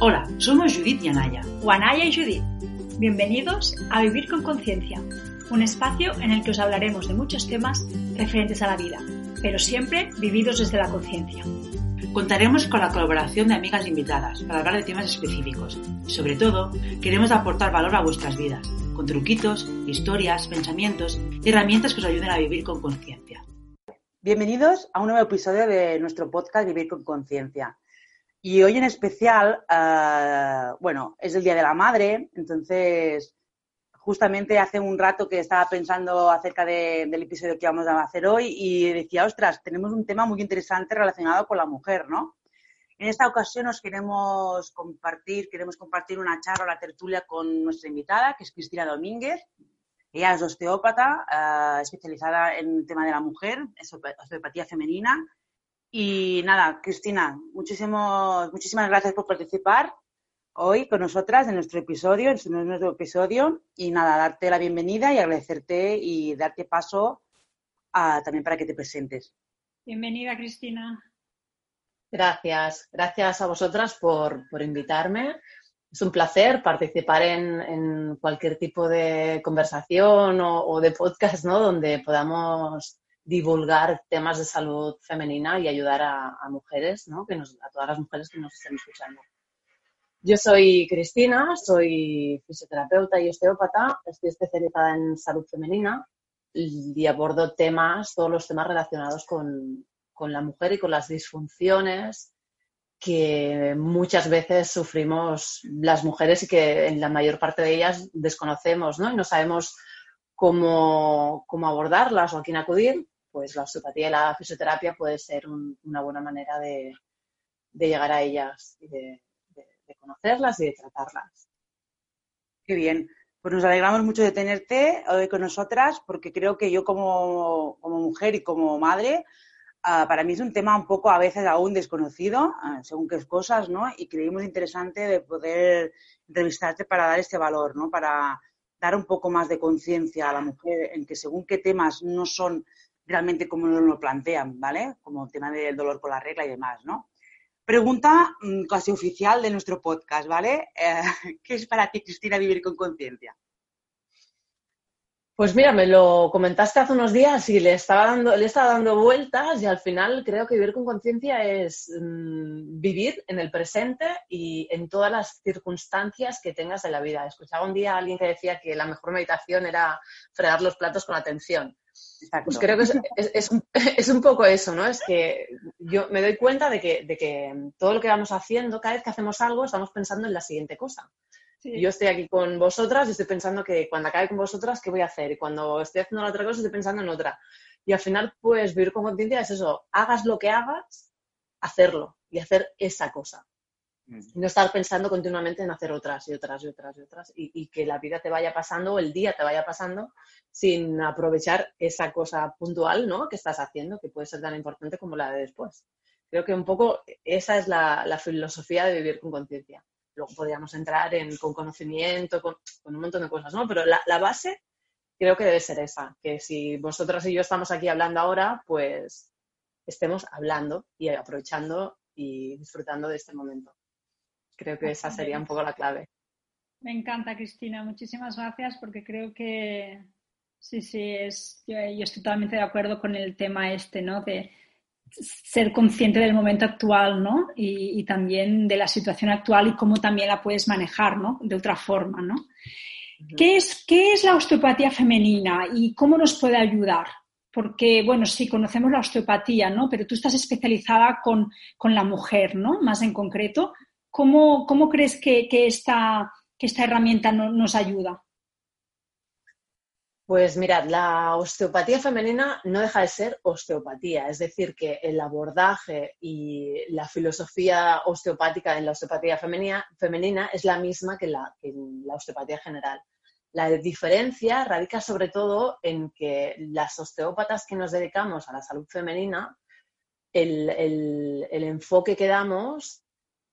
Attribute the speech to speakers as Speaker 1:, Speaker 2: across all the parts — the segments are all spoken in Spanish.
Speaker 1: Hola, somos Judith y Anaya.
Speaker 2: O Anaya y Judith. Bienvenidos a Vivir con Conciencia, un espacio en el que os hablaremos de muchos temas referentes a la vida, pero siempre vividos desde la conciencia.
Speaker 1: Contaremos con la colaboración de amigas invitadas para hablar de temas específicos. Sobre todo, queremos aportar valor a vuestras vidas, con truquitos, historias, pensamientos y herramientas que os ayuden a vivir con conciencia.
Speaker 3: Bienvenidos a un nuevo episodio de nuestro podcast Vivir con Conciencia. Y hoy en especial, eh, bueno, es el Día de la Madre, entonces justamente hace un rato que estaba pensando acerca del episodio que vamos a hacer hoy y decía, ostras, tenemos un tema muy interesante relacionado con la mujer, ¿no? En esta ocasión nos queremos compartir, queremos compartir una charla, la tertulia con nuestra invitada, que es Cristina Domínguez. Ella es osteópata, eh, especializada en el tema de la mujer, osteopatía femenina y nada, Cristina, muchísimas gracias por participar hoy con nosotras en nuestro episodio, en nuestro episodio. Y nada, darte la bienvenida y agradecerte y darte paso también para que te presentes.
Speaker 2: Bienvenida, Cristina.
Speaker 4: Gracias, gracias a vosotras por, invitarme. Es un placer participar en, cualquier tipo de conversación o, o, de podcast, ¿no? Donde podamos divulgar temas de salud femenina y ayudar a, mujeres, ¿no? que a todas las mujeres que nos estén escuchando. Yo soy Cristina, soy fisioterapeuta y osteópata, estoy especializada en salud femenina y abordo temas, todos los temas relacionados con, con la mujer y con las disfunciones que muchas veces sufrimos las mujeres y que en la mayor parte de ellas desconocemos ¿no? y no sabemos cómo, cómo abordarlas o a quién acudir pues la osteopatía y la fisioterapia puede ser una buena manera de, llegar a ellas y de, conocerlas y de tratarlas.
Speaker 3: Qué bien. Pues nos alegramos mucho de tenerte hoy con nosotras porque creo que yo como, mujer y como madre, ah, para mí es un tema un poco a veces aún desconocido, ah, según qué cosas, ¿no? Y creímos interesante de poder entrevistarte para dar este valor, ¿no? Para dar un poco más de conciencia a la mujer en que según qué temas no son realmente como nos lo plantean, ¿vale? Como tema del dolor con la regla y demás, ¿no? Pregunta mm, casi oficial de nuestro podcast, ¿vale? Eh, ¿Qué es para ti, Cristina, vivir con conciencia?
Speaker 4: Pues mira, me lo comentaste hace unos días y le estaba dando, le estaba dando vueltas y al final creo que vivir con conciencia es mm, vivir en el presente y en todas las circunstancias que tengas en la vida. Escuchaba un día a alguien que decía que la mejor meditación era fregar los platos con atención. Pues creo que es, un, poco eso, ¿no? Es que yo me doy cuenta de que, de que todo lo que vamos haciendo, cada vez que hacemos algo, estamos pensando en la siguiente cosa. Yo estoy aquí con vosotras y estoy pensando que cuando acabe con vosotras, ¿qué voy a hacer? Y cuando estoy haciendo la otra cosa, estoy pensando en otra. Y al final, pues vivir con conciencia es eso, hagas lo que hagas, hacerlo y hacer esa cosa. Mm. No estar pensando continuamente en hacer otras y otras y otras y otras y, que la vida te vaya pasando o el día te vaya pasando sin aprovechar esa cosa puntual ¿no? que estás haciendo, que puede ser tan importante como la de después. Creo que un poco esa es la filosofía de vivir con conciencia. Luego podríamos entrar en, con conocimiento, con, un montón de cosas, ¿no? Pero la, base creo que debe ser esa, que si vosotras y yo estamos aquí hablando ahora, pues estemos hablando y aprovechando y disfrutando de este momento. Creo que esa sería un poco la clave.
Speaker 2: Me encanta, Cristina. Muchísimas gracias porque creo que sí, sí, es, yo, yo estoy totalmente de acuerdo con el tema este, ¿no? De, ser consciente del momento actual, ¿no? Y, también de la situación actual y cómo también la puedes manejar, ¿no? De otra forma, ¿no? ¿Qué es, ¿Qué es la osteopatía femenina y cómo nos puede ayudar? Porque, bueno, sí, conocemos la osteopatía, ¿no? Pero tú estás especializada con, la mujer, ¿no? Más en concreto. ¿Cómo, cómo crees que, esta, que esta herramienta nos ayuda?
Speaker 4: Pues mirad, la osteopatía femenina no deja de ser osteopatía, es decir, que el abordaje y la filosofía osteopática en la osteopatía femenina, es la misma que, la, en la osteopatía general. La diferencia radica sobre todo en que las osteópatas que nos dedicamos a la salud femenina, el, el enfoque que damos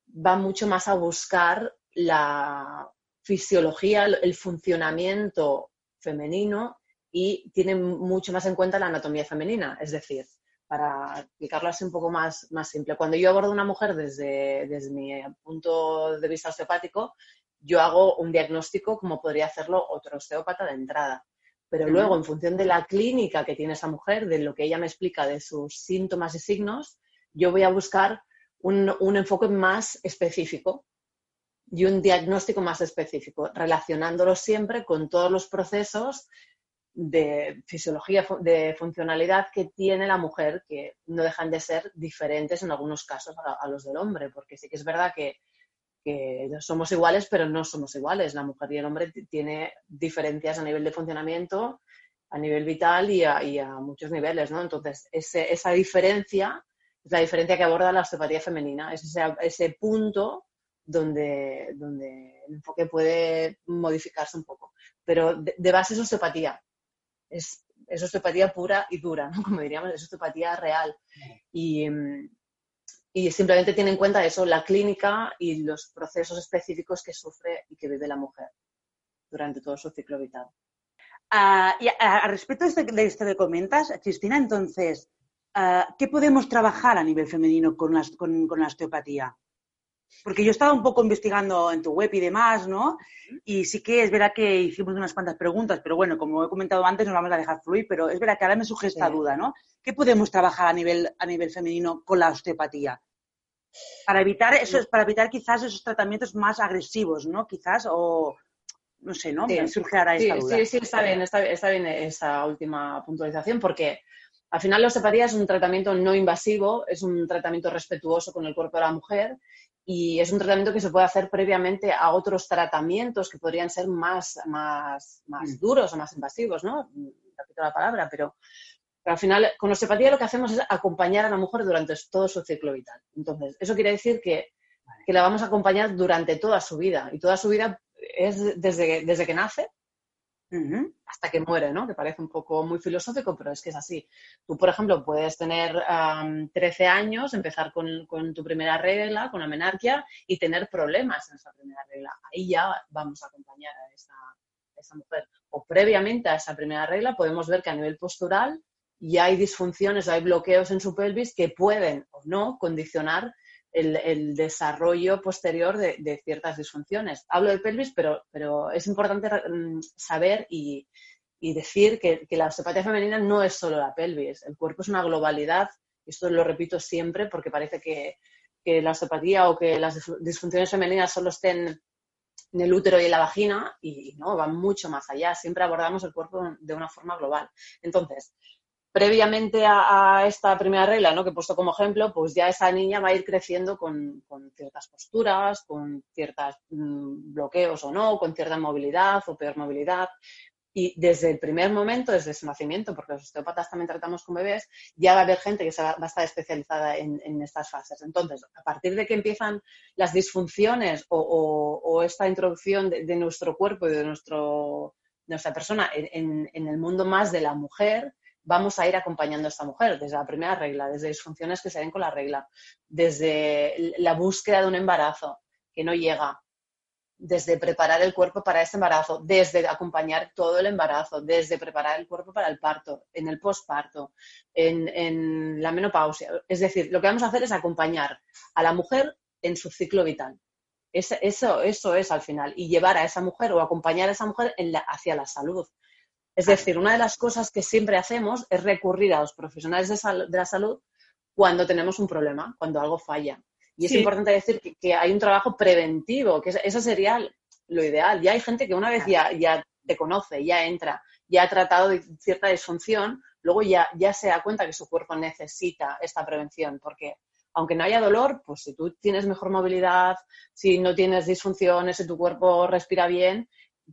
Speaker 4: va mucho más a buscar la fisiología, el funcionamiento femenino y tiene mucho más en cuenta la anatomía femenina. Es decir, para explicarlo así un poco más, más simple. Cuando yo abordo a una mujer desde, desde mi punto de vista osteopático, yo hago un diagnóstico como podría hacerlo otro osteópata de entrada. Pero luego, en función de la clínica que tiene esa mujer, de lo que ella me explica de sus síntomas y signos, yo voy a buscar un, un enfoque más específico y un diagnóstico más específico, relacionándolo siempre con todos los procesos de fisiología, de funcionalidad que tiene la mujer, que no dejan de ser diferentes en algunos casos a, los del hombre, porque sí que es verdad que, somos iguales, pero no somos iguales. La mujer y el hombre tiene diferencias a nivel de funcionamiento, a nivel vital y a, muchos niveles, ¿no? Entonces, esa diferencia es la diferencia que aborda la osteopatía femenina, es ese, punto donde, donde el enfoque puede modificarse un poco. Pero de, de base es osteopatía, es, osteopatía pura y dura, ¿no? Como diríamos, es osteopatía real. Y, simplemente tiene en cuenta eso, la clínica y los procesos específicos que sufre y que vive la mujer durante todo su ciclo vital.
Speaker 3: Ah, y a, respecto de, de, esto que comentas, Cristina, entonces, ah, ¿qué podemos trabajar a nivel femenino con la osteopatía? Porque yo he estado un poco investigando en tu web y demás, ¿no? Y sí que es verdad que hicimos unas cuantas preguntas, pero bueno, como he comentado antes, nos vamos a dejar fluir, pero es verdad que ahora me surge esta duda, ¿no? ¿Qué podemos trabajar a nivel, a nivel femenino con la osteopatía? Para evitar, eso, para evitar quizás esos tratamientos más agresivos, ¿no? Quizás, o no sé, ¿no? Me surge ahora esta duda.
Speaker 4: Sí, sí, está bien, está, está bien esa última puntualización, porque al final la osteopatía es un tratamiento no invasivo, es un tratamiento respetuoso con el cuerpo de la mujer y es un tratamiento que se puede hacer previamente a otros tratamientos que podrían ser más, más, más mm. duros o más invasivos, ¿no? Repito la palabra, pero, al final con osteopatía lo que hacemos es acompañar a la mujer durante todo su ciclo vital. Entonces, eso quiere decir que, que la vamos a acompañar durante toda su vida y toda su vida es desde, desde que nace hasta que muere, ¿no? Que parece un poco muy filosófico, pero es que es así. Tú, por ejemplo, puedes tener 13 años, empezar con, tu primera regla, con la menarquia, y tener problemas en esa primera regla. Ahí ya vamos a acompañar a esa, esa mujer. O previamente a esa primera regla podemos ver que a nivel postural ya hay disfunciones hay bloqueos en su pelvis que pueden o no condicionar el, desarrollo posterior de, ciertas disfunciones. Hablo de pelvis, pero, es importante mm, saber y, decir que, la osteopatía femenina no es solo la pelvis. El cuerpo es una globalidad, esto lo repito siempre porque parece que, la osteopatía o que las disfunciones femeninas solo estén en el útero y en la vagina y no, van mucho más allá. Siempre abordamos el cuerpo de una forma global. Entonces, previamente a, esta primera regla, ¿no? que he puesto como ejemplo, pues ya esa niña va a ir creciendo con, ciertas posturas, con ciertos mm, bloqueos o no, con cierta movilidad o peor movilidad. Y desde el primer momento, desde su nacimiento, porque los osteópatas también tratamos con bebés, ya va a haber gente que va, a estar especializada en, estas fases. Entonces, a partir de que empiezan las disfunciones o, esta introducción de, nuestro cuerpo y de, nuestro, nuestra persona en, el mundo más de la mujer, vamos a ir acompañando a esta mujer desde la primera regla, desde disfunciones que se ven con la regla, desde la búsqueda de un embarazo que no llega, desde preparar el cuerpo para ese embarazo, desde acompañar todo el embarazo, desde preparar el cuerpo para el parto, en el posparto, en, la menopausia. Es decir, lo que vamos a hacer es acompañar a la mujer en su ciclo vital. eso, eso es al final. Y llevar a esa mujer o acompañar a esa mujer hacia la salud, es decir, una de las cosas que siempre hacemos es recurrir a los profesionales de, la salud cuando tenemos un problema, cuando algo falla. Y es importante decir que, hay un trabajo preventivo, que eso sería lo ideal. Ya hay gente que una vez ya, ya te conoce, ya entra, ya ha tratado de cierta disfunción, luego ya, ya se da cuenta que su cuerpo necesita esta prevención, porque aunque no haya dolor, pues si tú tienes mejor movilidad, si no tienes disfunciones, si tu cuerpo respira bien,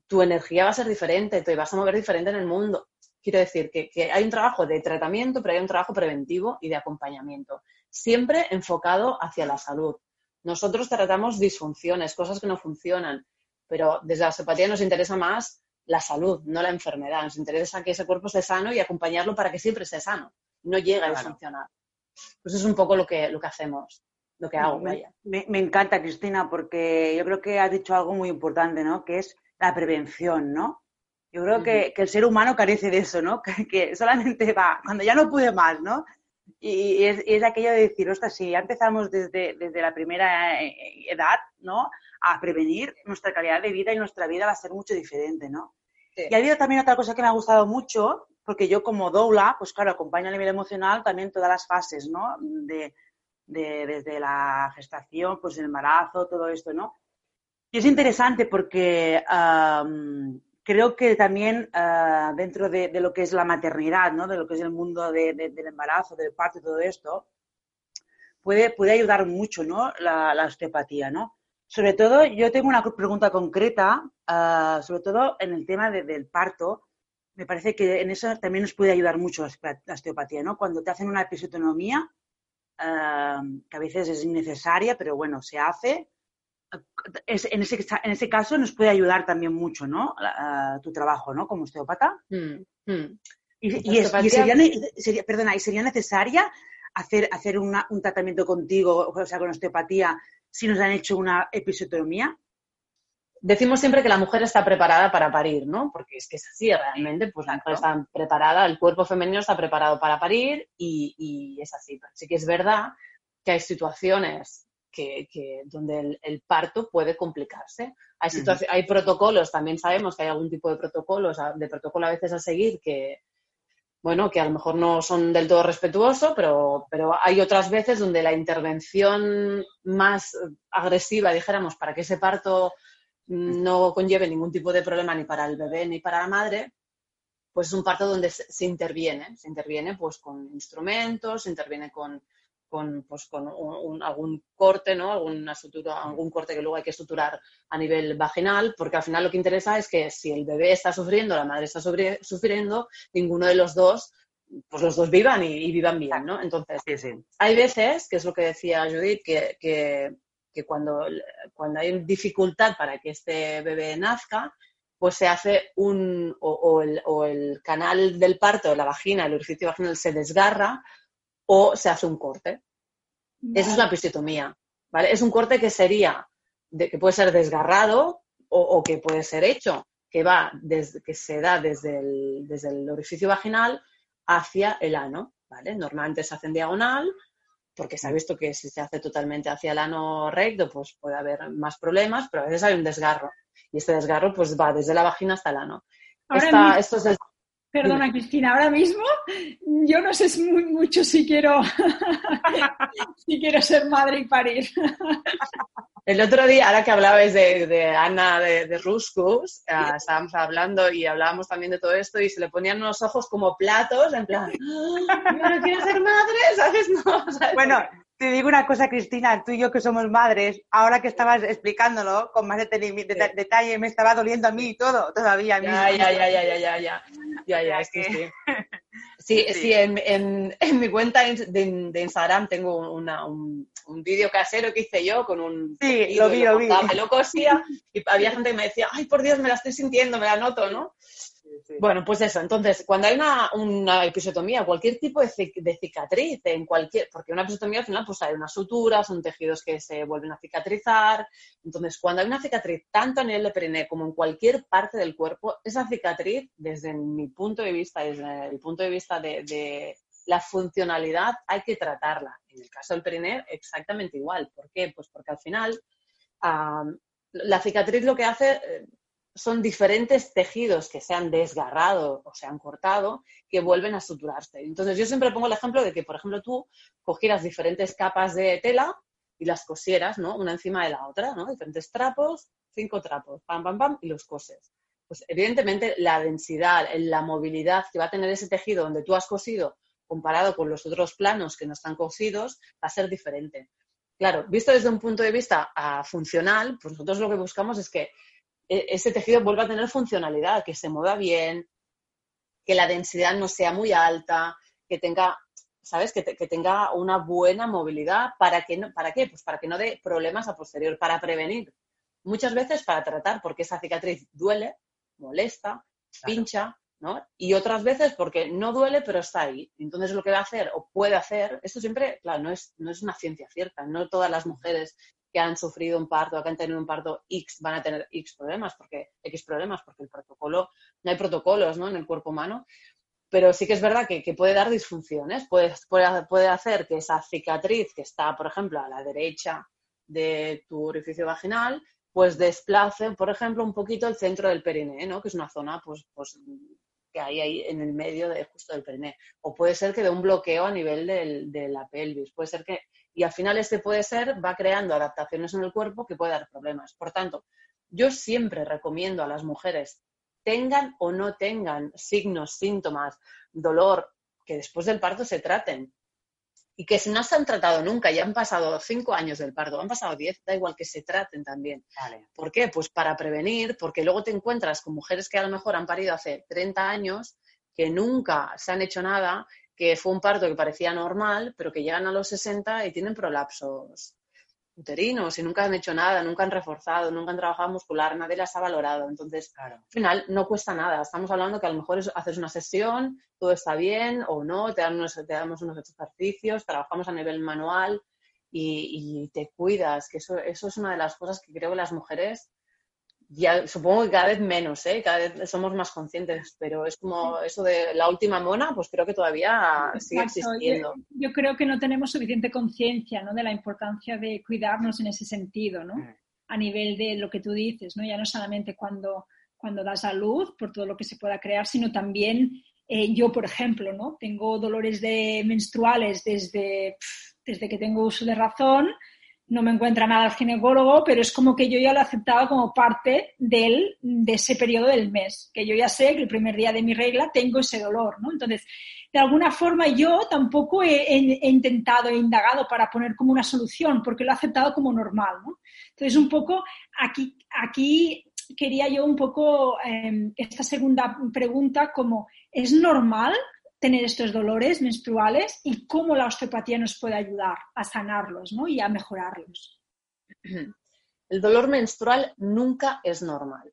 Speaker 4: tu energía va a ser diferente, te vas a mover diferente en el mundo. Quiero decir que, hay un trabajo de tratamiento, pero hay un trabajo preventivo y de acompañamiento, siempre enfocado hacia la salud. Nosotros tratamos disfunciones, cosas que no funcionan, pero desde la osteopatía nos interesa más la salud, no la enfermedad. Nos interesa que ese cuerpo esté sano y acompañarlo para que siempre esté sano, no llegue a disfuncionar. Pues es un poco lo que, lo que hacemos lo que hago.
Speaker 3: Me, me, encanta, Cristina, porque yo creo que has dicho algo muy importante, ¿no? Que es la prevención, ¿no? Yo creo que, el ser humano carece de eso, ¿no? Que, solamente va, cuando ya no puede más, ¿no? y es, es, aquello de decir, ostras, si ya empezamos desde, desde la primera eh, edad, ¿no? A prevenir, nuestra calidad de vida y nuestra vida va a ser mucho diferente, ¿no? Y ha habido también otra cosa que me ha gustado mucho, porque yo como doula, pues claro, acompaño a nivel emocional también todas las fases, ¿no? De, de, desde la gestación, pues el embarazo, todo esto, ¿no? Y es interesante porque creo que también uh, dentro de, lo que es la maternidad, ¿no? De lo que es el mundo de, del embarazo, del parto y todo esto, puede, puede ayudar mucho, ¿no? La, la osteopatía, ¿no? Sobre todo, yo tengo una pregunta concreta, uh, sobre todo en el tema de, del parto. Me parece que en eso también nos puede ayudar mucho la osteopatía, ¿no? Cuando te hacen una episiotomía, uh, que a veces es innecesaria, pero bueno, se hace. Es, en, ese, en, ese, caso nos puede ayudar también mucho, ¿no? Tu trabajo, ¿no? Como osteópata. Mm, mm. Y, y, es, y sería, sería, perdona, ¿y sería necesaria hacer, hacer una, un tratamiento contigo, o sea, con osteopatía, si nos han hecho una episiotomía?
Speaker 4: Decimos siempre que la mujer está preparada para parir, ¿no? Porque es que es así realmente, pues la mujer está preparada, el cuerpo femenino está preparado para parir y, y es así. Pero sí que es verdad que hay situaciones que, que, donde el, el, parto puede complicarse. Hay, uh -huh. hay protocolos, también sabemos que hay algún tipo de protocolos, de protocolo a veces a seguir que, bueno, que a lo mejor no son del todo respetuosos, pero, pero hay otras veces donde la intervención más agresiva, dijéramos, para que ese parto no conlleve ningún tipo de problema ni para el bebé ni para la madre, pues es un parto donde se, se interviene, se interviene pues con instrumentos, se interviene con, con, pues, con un, un, algún corte, ¿no? Alguna sutura, algún corte que luego hay que suturar a nivel vaginal, porque al final lo que interesa es que si el bebé está sufriendo, la madre está sobre, sufriendo, ninguno de los dos, pues los dos vivan y, y vivan bien, ¿no? Entonces, sí, sí. hay veces, que es lo que decía Judith, que, que, que cuando, cuando hay dificultad para que este bebé nazca, pues se hace un, o, o, el, o el canal del parto, la vagina, el orificio vaginal se desgarra, o se hace un corte. Vale. Esa es la episiotomía, ¿vale? Es un corte que sería, de, que puede ser desgarrado o, o, que puede ser hecho, que va desde, que se da desde el, desde el orificio vaginal hacia el ano, ¿vale? Normalmente se hace en diagonal, porque se ha visto que si se hace totalmente hacia el ano recto, pues puede haber más problemas, pero a veces hay un desgarro. Y este desgarro pues va desde la vagina hasta el ano. Esta, esto es el,
Speaker 2: Perdona, Cristina, ahora mismo yo no sé muy, mucho si quiero, si quiero ser madre y parir.
Speaker 4: El otro día, ahora que hablabais de, de Ana de, de Ruscus, uh, estábamos hablando y hablábamos también de todo esto y se le ponían unos ojos como platos, en plan, ¡Ah, yo no quiero ser madre, ¿sabes? No, ¿sabes?
Speaker 3: Bueno, te digo una cosa, Cristina, tú y yo que somos madres, ahora que estabas explicándolo con más detalle, me estaba doliendo a mí y todo, todavía.
Speaker 4: Ya, ya, ya, ya, ya, ya, ya, ya, sí, sí. Sí, sí en, en, en, mi cuenta de, de Instagram tengo una, un, un vídeo casero que hice yo con un...
Speaker 3: Sí, lo vi, lo, lo vi.
Speaker 4: Me lo cosía y había gente que me decía, ay, por Dios, me la estoy sintiendo, me la noto, ¿no? Bueno, pues eso. Entonces, cuando hay una, una cualquier tipo de, cicatriz, en cualquier, porque una episiotomía al final pues hay unas suturas, son tejidos que se vuelven a cicatrizar. Entonces, cuando hay una cicatriz, tanto a nivel de periné como en cualquier parte del cuerpo, esa cicatriz, desde mi punto de vista, desde el punto de vista de, la funcionalidad, hay que tratarla. En el caso del periné, exactamente igual. ¿Por qué? Pues porque al final la cicatriz lo que hace son diferentes tejidos que se han desgarrado o se han cortado que vuelven a suturarse. Entonces yo siempre pongo el ejemplo de que, por ejemplo, tú cogieras diferentes capas de tela y las cosieras, ¿no? Una encima de la otra, ¿no? Diferentes trapos, cinco trapos, pam, pam, pam, y los coses. Pues evidentemente la densidad, la movilidad que va a tener ese tejido donde tú has cosido comparado con los otros planos que no están cosidos va a ser diferente. Claro, visto desde un punto de vista uh, funcional, pues nosotros lo que buscamos es que ese tejido vuelva a tener funcionalidad, que se mueva bien, que la densidad no sea muy alta, que tenga, ¿sabes? Que, te, que tenga una buena movilidad. ¿Para, que no, ¿Para qué? Pues para que no dé problemas a posterior, para prevenir. Muchas veces para tratar, porque esa cicatriz duele, molesta, pincha, ¿no? Y otras veces porque no duele, pero está ahí. Entonces lo que va a hacer o puede hacer, esto siempre, claro, no es, no es una ciencia cierta. No todas las mujeres que han sufrido un parto, que han tenido un parto X, van a tener X problemas, porque X problemas, porque el protocolo, no hay protocolos ¿no? en el cuerpo humano. pero sí que es verdad que, puede dar disfunciones, puede, puede, hacer que esa cicatriz que está, por ejemplo, a la derecha de tu orificio vaginal, pues desplace, por ejemplo, un poquito el centro del perineo, ¿no? que es una zona pues, pues, que hay ahí en el medio de justo del perineo. O puede ser que dé un bloqueo a nivel de la pelvis, puede ser que, y al final este puede ser, va creando adaptaciones en el cuerpo que puede dar problemas. Por tanto, yo siempre recomiendo a las mujeres tengan o no tengan signos, síntomas, dolor, que después del parto se traten. Y que si no se han tratado nunca, ya han pasado cinco años del parto, han pasado diez, da igual que se traten también. ¿Por qué? Pues para prevenir, porque luego te encuentras con mujeres que a lo mejor han parido hace 30 años, que nunca se han hecho nada, que fue un parto que parecía normal, pero que llegan a los 60 y tienen prolapsos uterinos y nunca han hecho nada, nunca han reforzado, nunca han trabajado muscular, nadie las ha valorado. Entonces, al final no cuesta nada. Estamos hablando que a lo mejor haces una sesión, todo está bien o no, te, te damos unos ejercicios, trabajamos a nivel manual y, y, te cuidas, que eso, eso es una de las cosas que creo que las mujeres ya supongo que cada vez menos, ¿eh? cada vez somos más conscientes, pero es como eso de la última mona, pues creo que todavía sigue existiendo.
Speaker 2: Yo, creo que no tenemos suficiente conciencia ¿no? de la importancia de cuidarnos en ese sentido, ¿no? Mm. a nivel de lo que tú dices, ¿no? ya no solamente cuando, cuando das a luz, por todo lo que se pueda crear, sino también eh, yo, por ejemplo, ¿no? tengo dolores de menstruales desde, desde que tengo uso de razón no me encuentra nada el ginecólogo, pero es como que yo ya lo aceptaba como parte del, de ese periodo del mes, que yo ya sé que el primer día de mi regla tengo ese dolor, ¿no? Entonces, de alguna forma yo tampoco he, intentado, he indagado para poner como una solución, porque lo he aceptado como normal, ¿no? Entonces, un poco aquí, aquí quería yo un poco em, esta segunda pregunta como, ¿es normal tener estos dolores menstruales y cómo la osteopatía nos puede ayudar a sanarlos ¿no? y a mejorarlos.
Speaker 4: El dolor menstrual nunca es normal.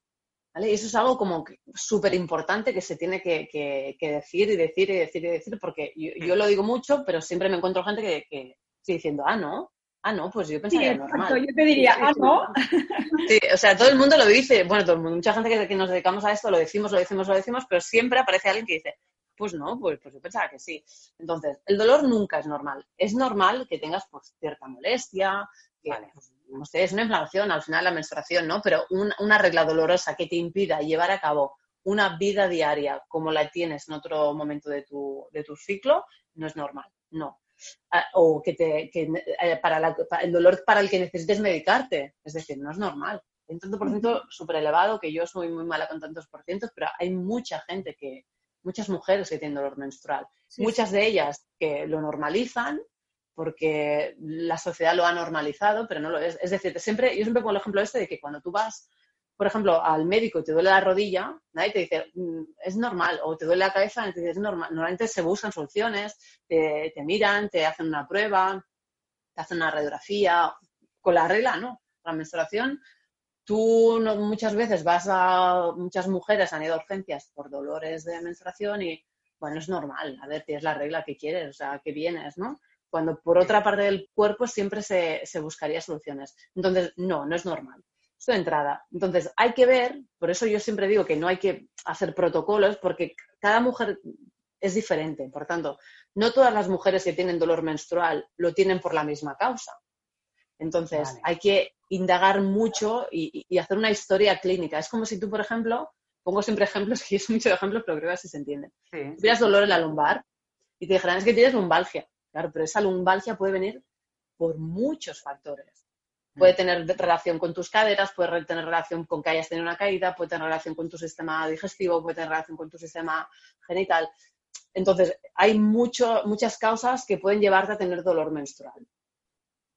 Speaker 4: ¿vale? Y eso es algo como súper importante que se tiene que, decir y decir y decir y decir, porque yo, lo digo mucho, pero siempre me encuentro gente que, que sigue diciendo, ah, no, ah, no, pues yo pensaría sí, normal.
Speaker 2: Yo te diría, ah, no.
Speaker 4: Sí, o sea, todo el mundo lo dice, bueno, todo mucha gente que, que, nos dedicamos a esto lo decimos, lo decimos, lo decimos, pero siempre aparece alguien que dice, pues no, pues, pues, yo pensaba que sí. Entonces, el dolor nunca es normal. Es normal que tengas pues, cierta molestia, que pues, no sé, es una inflamación, al final la menstruación, ¿no? Pero una regla dolorosa que te impida llevar a cabo una vida diaria como la tienes en otro momento de tu, de tu ciclo, no es normal, no. Ah, o que, te, que eh, para, el dolor para el que necesites medicarte, es decir, no es normal. Un tanto por ciento súper elevado, que yo soy muy mala con tantos por cientos, pero hay mucha gente que, muchas mujeres que tienen dolor menstrual. muchas de ellas que lo normalizan porque la sociedad lo ha normalizado, pero no lo es. Es decir, siempre, yo siempre pongo el ejemplo este de que cuando tú vas, por ejemplo, al médico y te duele la rodilla, nadie te dice, mm, es normal, o te duele la cabeza, y te dice, es normal. Normalmente se buscan soluciones, te, te miran, te hacen una prueba, te hacen una radiografía, con la regla, ¿no? La menstruación Tú muchas veces vas a, muchas mujeres han ido a urgencias por dolores de menstruación y, bueno, es normal, a ver, tienes la regla que quieres, o sea, que vienes, ¿no? Cuando por otra parte del cuerpo siempre se, se buscaría soluciones. Entonces, no, no es normal. Esto de entrada. Entonces, hay que ver, por eso yo siempre digo que no hay que hacer protocolos, porque cada mujer es diferente. Por tanto, no todas las mujeres que tienen dolor menstrual lo tienen por la misma causa. Entonces, hay que indagar mucho y, hacer una historia clínica. Es como si tú, por ejemplo, pongo siempre ejemplos, que es mucho ejemplos, pero creo que así se entiende. Sí. Tuvieras dolor en la lumbar y te dijeran, es que tienes lumbalgia. Claro, pero esa lumbalgia puede venir por muchos factores. Puede mm. tener relación con tus caderas, puede tener relación con que hayas tenido una caída, puede tener relación con tu sistema digestivo, puede tener relación con tu sistema genital. Entonces, hay mucho, muchas causas que pueden llevarte a tener dolor menstrual.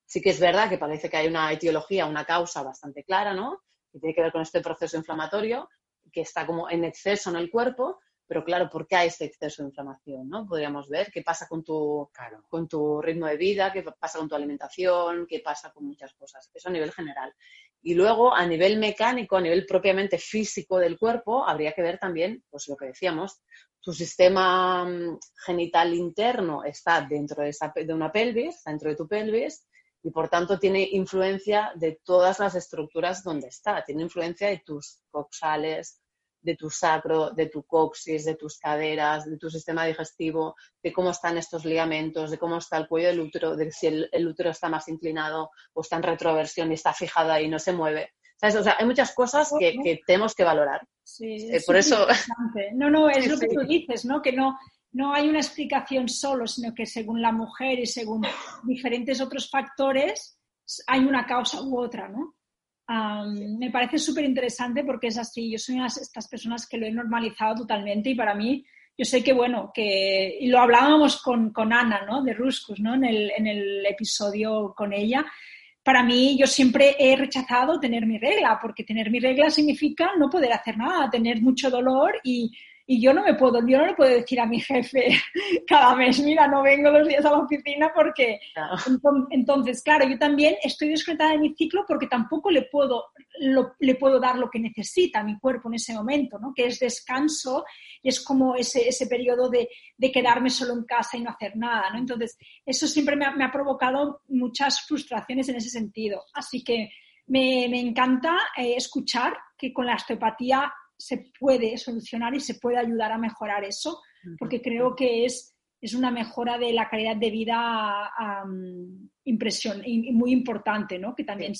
Speaker 4: Sí que es verdad que parece que hay una etiología, una causa bastante clara, ¿no? Que tiene que ver con este proceso inflamatorio que está como en exceso en el cuerpo, pero claro, ¿por qué hay este exceso de inflamación? ¿no? Podríamos ver qué pasa con tu, con tu ritmo de vida, qué pasa con tu alimentación, qué pasa con muchas cosas. Eso a nivel general. Y luego, a nivel mecánico, a nivel propiamente físico del cuerpo, habría que ver también, pues lo que decíamos, tu sistema mm, genital interno está dentro de, esa, de una pelvis, dentro de tu pelvis, y por tanto tiene influencia de todas las estructuras donde está, tiene influencia de tus coxales, de tu sacro, de tu coxis, de tus caderas, de tu sistema digestivo, de cómo están estos ligamentos, de cómo está el cuello del útero, de si el, útero está más inclinado o está en retroversión y está fijada y no se mueve. O sea, hay muchas cosas que, tenemos que valorar.
Speaker 2: Sí, eh, por eso. No, no, es lo que tú dices, ¿no? Que no, no hay una explicación solo, sino que según la mujer y según diferentes otros factores hay una causa u otra, ¿no? me parece súper interesante porque es así. Yo soy una de estas personas que lo he normalizado totalmente y para mí, yo sé que, bueno, que, y lo hablábamos con, con Ana, ¿no? De Ruscus, ¿no? En el, en el episodio con ella. Para mí, yo siempre he rechazado tener mi regla, porque tener mi regla significa no poder hacer nada, tener mucho dolor y, y yo no me puedo, yo no le puedo decir a mi jefe cada mes, mira, no vengo los días a la oficina porque... Entonces, claro, yo también estoy desconectada de mi ciclo porque tampoco le puedo, le puedo dar lo que necesita mi cuerpo en ese momento, ¿no? Que es descanso y es como ese, ese periodo de, de, quedarme solo en casa y no hacer nada, ¿no? Entonces, eso siempre me ha, me ha provocado muchas frustraciones en ese sentido. Así que me, me encanta eh, escuchar que con la osteopatía se puede solucionar y se puede ayudar a mejorar eso, porque creo que es, es una mejora de la calidad de vida impresión, y muy importante, ¿no? Que también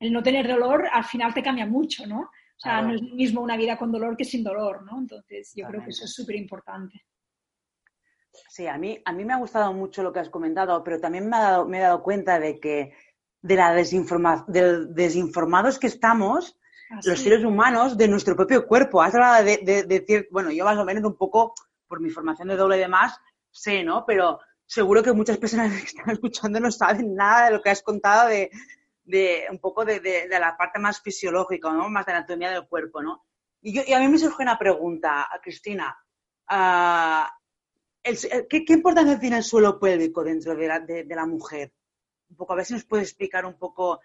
Speaker 2: el no tener dolor al final te cambia mucho, ¿no? O sea, no es lo mismo una vida con dolor que sin dolor, ¿no? Entonces, yo creo que eso es súper importante.
Speaker 3: Sí, a mí, a mí me ha gustado mucho lo que has comentado, pero también me, ha dado, me he dado cuenta de que de la desinforma, de desinformados que estamos los seres humanos de nuestro propio cuerpo. Has hablado de, decir, bueno, yo más o menos un poco, por mi formación de doble de más, sé, ¿no? Pero seguro que muchas personas que están escuchando no saben nada de lo que has contado de, un poco de, la parte más fisiológica, ¿no? Más de anatomía del cuerpo, ¿no? Y, yo, y a mí me surge una pregunta, Cristina. Ah, ¿qué, importancia tiene el suelo pélvico dentro de la, de la mujer? Un poco, a ver si nos puedes explicar un poco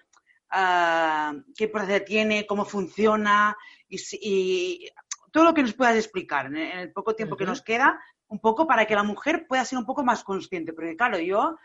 Speaker 3: uh, qué proceso tiene, cómo funciona y, todo lo que nos puedas explicar en el poco tiempo que nos queda, un poco para que la mujer pueda ser un poco más consciente. Porque claro, yo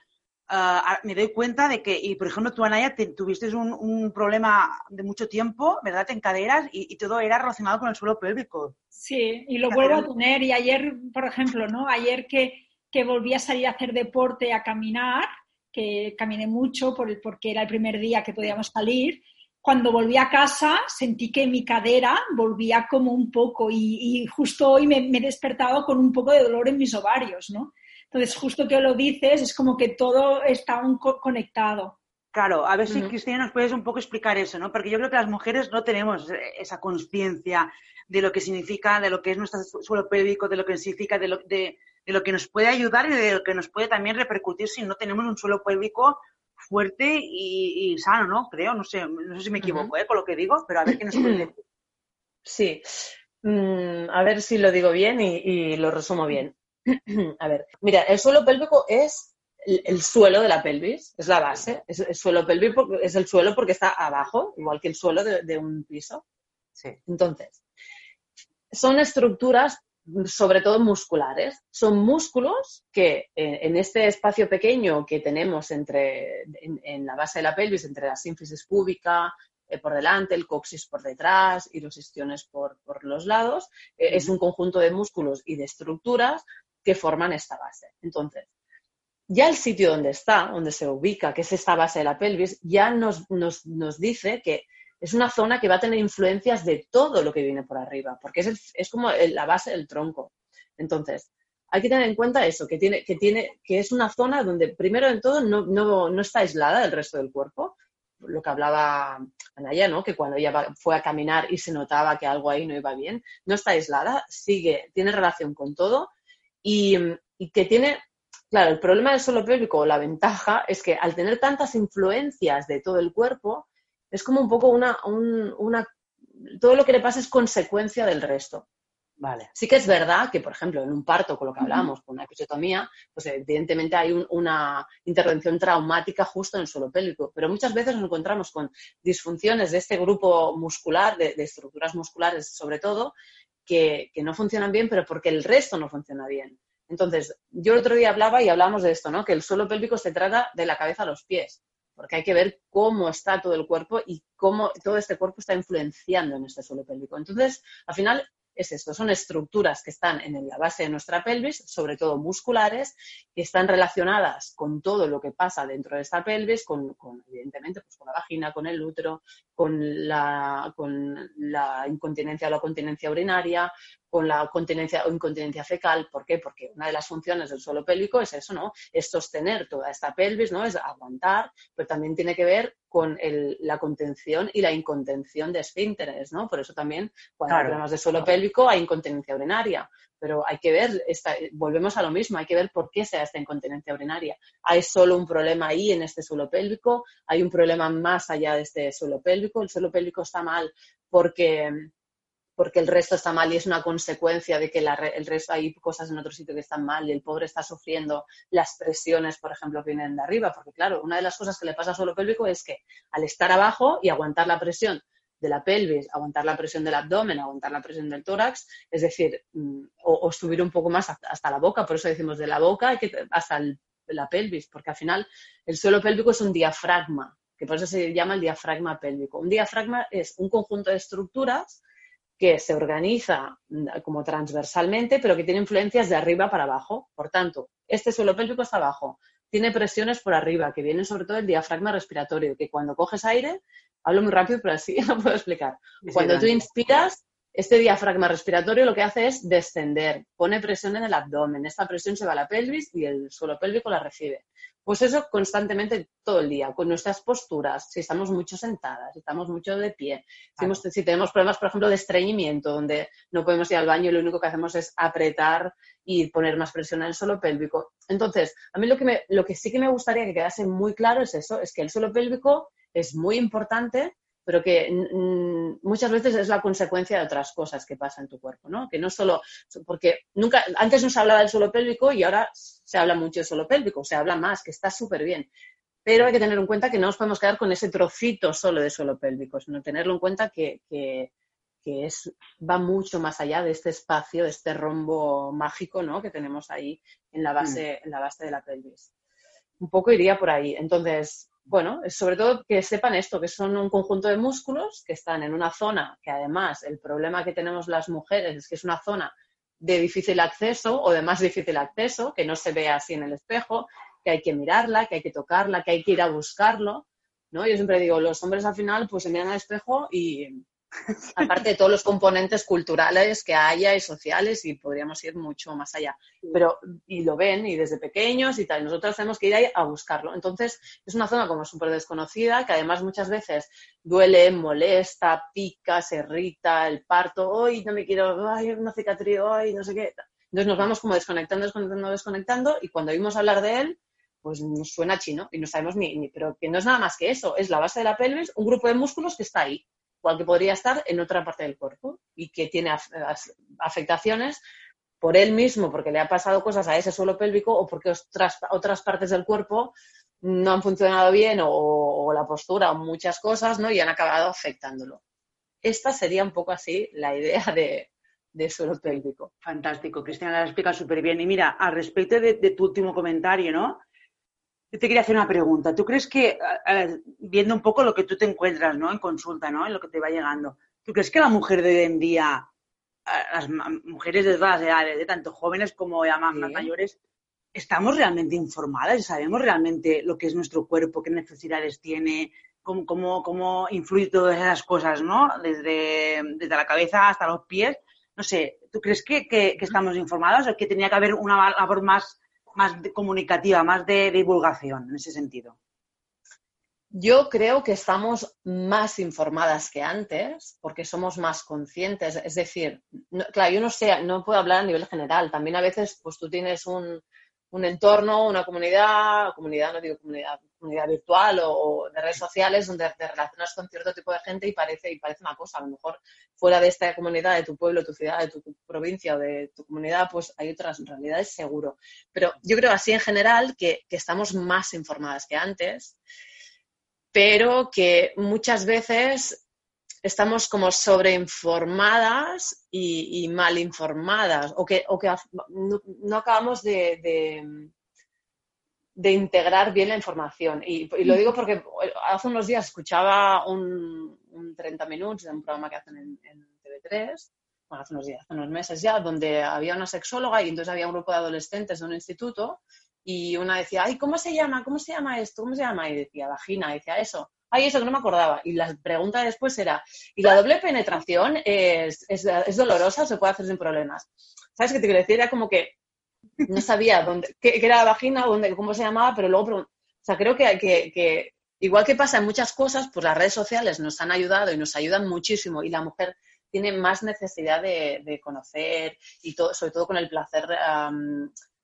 Speaker 3: ah, me doy cuenta de que, y por ejemplo, tú, Anaya, tuviste un, problema de mucho tiempo, ¿verdad?, en caderas y, todo era relacionado con el suelo pélvico.
Speaker 2: Sí, y lo vuelvo a tener. Y ayer, por ejemplo, ¿no? Ayer que, que volví a salir a hacer deporte, a caminar, que caminé mucho por el, porque era el primer día que podíamos salir. Cuando volví a casa sentí que mi cadera volvía como un poco y, justo hoy me, he despertado con un poco de dolor en mis ovarios, ¿no? Entonces, justo que lo dices, es como que todo está un conectado.
Speaker 3: Claro, a ver si Cristina nos puedes un poco explicar eso, ¿no? Porque yo creo que las mujeres no tenemos esa conciencia de lo que significa, de lo que es nuestro suelo pélvico, de lo que significa, de lo, de, de lo que nos puede ayudar y de lo que nos puede también repercutir si no tenemos un suelo pélvico fuerte y, sano, ¿no? Creo, no sé, no sé si me equivoco ¿eh? con lo que digo, pero a ver qué nos puede decir.
Speaker 4: Sí, mm, a ver si lo digo bien y, lo resumo bien. a ver, mira, el suelo pélvico es el, suelo de la pelvis, es la base. Es, el suelo pélvico es el suelo porque está abajo, igual que el suelo de, de un piso. Sí. Entonces, son estructuras sobre todo musculares. Son músculos que eh, en este espacio pequeño que tenemos entre, en, la base de la pelvis, entre la sínfisis púbica eh, por delante, el coxis por detrás y los istiones por, los lados, eh, es un conjunto de músculos y de estructuras que forman esta base. Entonces, ya el sitio donde está, donde se ubica, que es esta base de la pelvis, ya nos, nos dice que es una zona que va a tener influencias de todo lo que viene por arriba, porque es, es como la base del tronco. Entonces, hay que tener en cuenta eso, que, tiene, que, tiene, que es una zona donde, primero en todo, no, no, no está aislada del resto del cuerpo, lo que hablaba Anaya, ¿no? que cuando ella fue a caminar y se notaba que algo ahí no iba bien, no está aislada, sigue, tiene relación con todo y, y que tiene, claro, el problema del suelo pélvico, la ventaja es que al tener tantas influencias de todo el cuerpo, es como un poco una, una, todo lo que le pasa es consecuencia del resto. Vale. Sí que es verdad que, por ejemplo, en un parto, con lo que hablamos, con una episiotomía, pues evidentemente hay una intervención traumática justo en el suelo pélvico, pero muchas veces nos encontramos con disfunciones de este grupo muscular, de, estructuras musculares sobre todo, que, que, no funcionan bien, pero porque el resto no funciona bien. Entonces, yo el otro día hablaba y hablábamos de esto, ¿no? Que el suelo pélvico se trata de la cabeza a los pies porque hay que ver cómo está todo el cuerpo y cómo todo este cuerpo está influenciando en este suelo pélvico. Entonces, al final, es esto, son estructuras que están en la base de nuestra pelvis, sobre todo musculares, que están relacionadas con todo lo que pasa dentro de esta pelvis, con, evidentemente pues con la vagina, con el útero, con la, con la incontinencia o la continencia urinaria, con la continencia o incontinencia fecal. ¿Por qué? Porque una de las funciones del suelo pélvico es eso, ¿no? Es sostener toda esta pelvis, ¿no? Es aguantar, pero también tiene que ver con la contención y la incontención de esfínteres, ¿no? Por eso también cuando hablamos de suelo pélvico hay incontinencia urinaria, pero hay que ver, volvemos a lo mismo, hay que ver por qué se da esta incontinencia urinaria. ¿Hay solo un problema ahí en este suelo pélvico? ¿Hay un problema más allá de este suelo pélvico? ¿El suelo pélvico está mal porque porque el resto está mal y es una consecuencia de que el resto hay cosas en otro sitio que están mal y el pobre está sufriendo las presiones, por ejemplo, que vienen de arriba. Porque claro, una de las cosas que le pasa al suelo pélvico es que al estar abajo y aguantar la presión de la pelvis, aguantar la presión del abdomen, aguantar la presión del tórax, es decir, mm, o, subir un poco más hasta la boca, por eso decimos de la boca hasta la pelvis, porque al final el suelo pélvico es un diafragma, que por eso se llama el diafragma pélvico. Un diafragma es un conjunto de estructuras que se organiza mm, como transversalmente, pero que tiene influencias de arriba para abajo. Por tanto, este suelo pélvico está abajo, tiene presiones por arriba, que vienen sobre todo del diafragma respiratorio, que cuando coges aire, hablo muy rápido, pero así lo puedo explicar. Cuando tú inspiras, este diafragma respiratorio lo que hace es descender, pone presión en el abdomen, esta presión se va a la pelvis y el suelo pélvico la recibe. Pues eso constantemente todo el día, con nuestras posturas, si estamos mucho sentadas, si estamos mucho de pie, si, tenemos problemas, por ejemplo, de estreñimiento, donde no podemos ir al baño y lo único que hacemos es apretar y poner más presión en el suelo pélvico. Entonces, a mí lo que, lo que sí que me gustaría que quedase muy claro es eso, es que el suelo pélvico es muy importante pero que muchas veces es la consecuencia de otras cosas que pasan en tu cuerpo, ¿no? Que no solo, porque nunca, antes no se hablaba del suelo pélvico y ahora se habla mucho del suelo pélvico, se habla más, que está súper bien. Pero hay que tener en cuenta que no nos podemos quedar con ese trocito solo de suelo pélvico, sino tenerlo en cuenta que, es, va mucho más allá de este espacio, de este rombo mágico, ¿no? Que tenemos ahí en la base, mm. en la base de la pelvis. Un poco iría por ahí. Entonces, bueno, sobre todo que sepan esto, que son un conjunto de músculos que están en una zona que además el problema que tenemos las mujeres es que es una zona de difícil acceso o de más difícil acceso, que no se ve así en el espejo, que hay que mirarla, que hay que tocarla, que hay que ir a buscarlo, ¿no? Yo siempre digo, los hombres al final pues se miran al espejo y aparte de todos los componentes culturales que haya y sociales y podríamos ir mucho más allá. Pero, y lo ven y desde pequeños y tal, nosotros tenemos que ir ahí a buscarlo. Entonces, es una zona como súper desconocida que además muchas veces duele, molesta, pica, se irrita, el parto, hoy no me quiero, ay, una cicatriz, hoy no sé qué. Entonces nos vamos como desconectando, desconectando, desconectando y cuando oímos hablar de él, pues nos suena chino y no sabemos ni, ni, pero que no es nada más que eso, es la base de la pelvis, un grupo de músculos que está ahí cual que podría estar en otra parte del cuerpo y que tiene afectaciones por él mismo, porque le ha pasado cosas a ese suelo pélvico o porque otras, otras partes del cuerpo no han funcionado bien o, la postura o muchas cosas, ¿no? Y han acabado afectándolo. Esta sería un poco así la idea de, suelo pélvico.
Speaker 3: Fantástico, Cristina, la explica súper bien. Y mira, al respecto de, tu último comentario, ¿no? Yo te quería hacer una pregunta. ¿Tú crees que, viendo un poco lo que tú te encuentras ¿no? en consulta, ¿no? en lo que te va llegando, ¿tú crees que la mujer de hoy en día, las mujeres de todas las edades, de tanto jóvenes como ya más, mayores, estamos realmente informadas y sabemos realmente lo que es nuestro cuerpo, qué necesidades tiene, cómo, cómo, cómo influye todas esas cosas, ¿no? Desde, desde la cabeza hasta los pies. No sé, ¿tú crees que, que, que estamos informadas o que tenía que haber una labor más más comunicativa, más de divulgación en ese sentido?
Speaker 4: Yo creo que estamos más informadas que antes porque somos más conscientes. Es decir, claro, yo no sé, no puedo hablar a nivel general. También a veces, pues tú tienes un, un entorno, una comunidad, comunidad, no digo comunidad, comunidad virtual o, de redes sociales donde te relacionas con cierto tipo de gente y parece, y parece una cosa. A lo mejor fuera de esta comunidad, de tu pueblo, tu ciudad, de tu provincia o de tu comunidad, pues hay otras realidades seguro. Pero yo creo así en general que, que estamos más informadas que antes, pero que muchas veces estamos como sobreinformadas y, y mal informadas o que, o que no, acabamos de, de integrar bien la información. Y, lo digo porque hace unos días escuchaba un, 30 minutos de un programa que hacen en, en, TV3, bueno, hace unos días, hace unos meses ya, donde había una sexóloga y entonces había un grupo de adolescentes de un instituto y una decía, ay, ¿cómo se llama? ¿Cómo se llama esto? ¿Cómo se llama? Y decía, vagina, y decía eso. Ay, eso que no me acordaba. Y la pregunta después era, ¿y la doble penetración es, dolorosa o se puede hacer sin problemas? ¿Sabes qué te quiero decir? Era como que no sabía dónde, qué, era la vagina, dónde, cómo se llamaba, pero luego, o sea, creo que, igual que pasa en muchas cosas, pues las redes sociales nos han ayudado y nos ayudan muchísimo y la mujer tiene más necesidad de, conocer y todo, sobre todo con el placer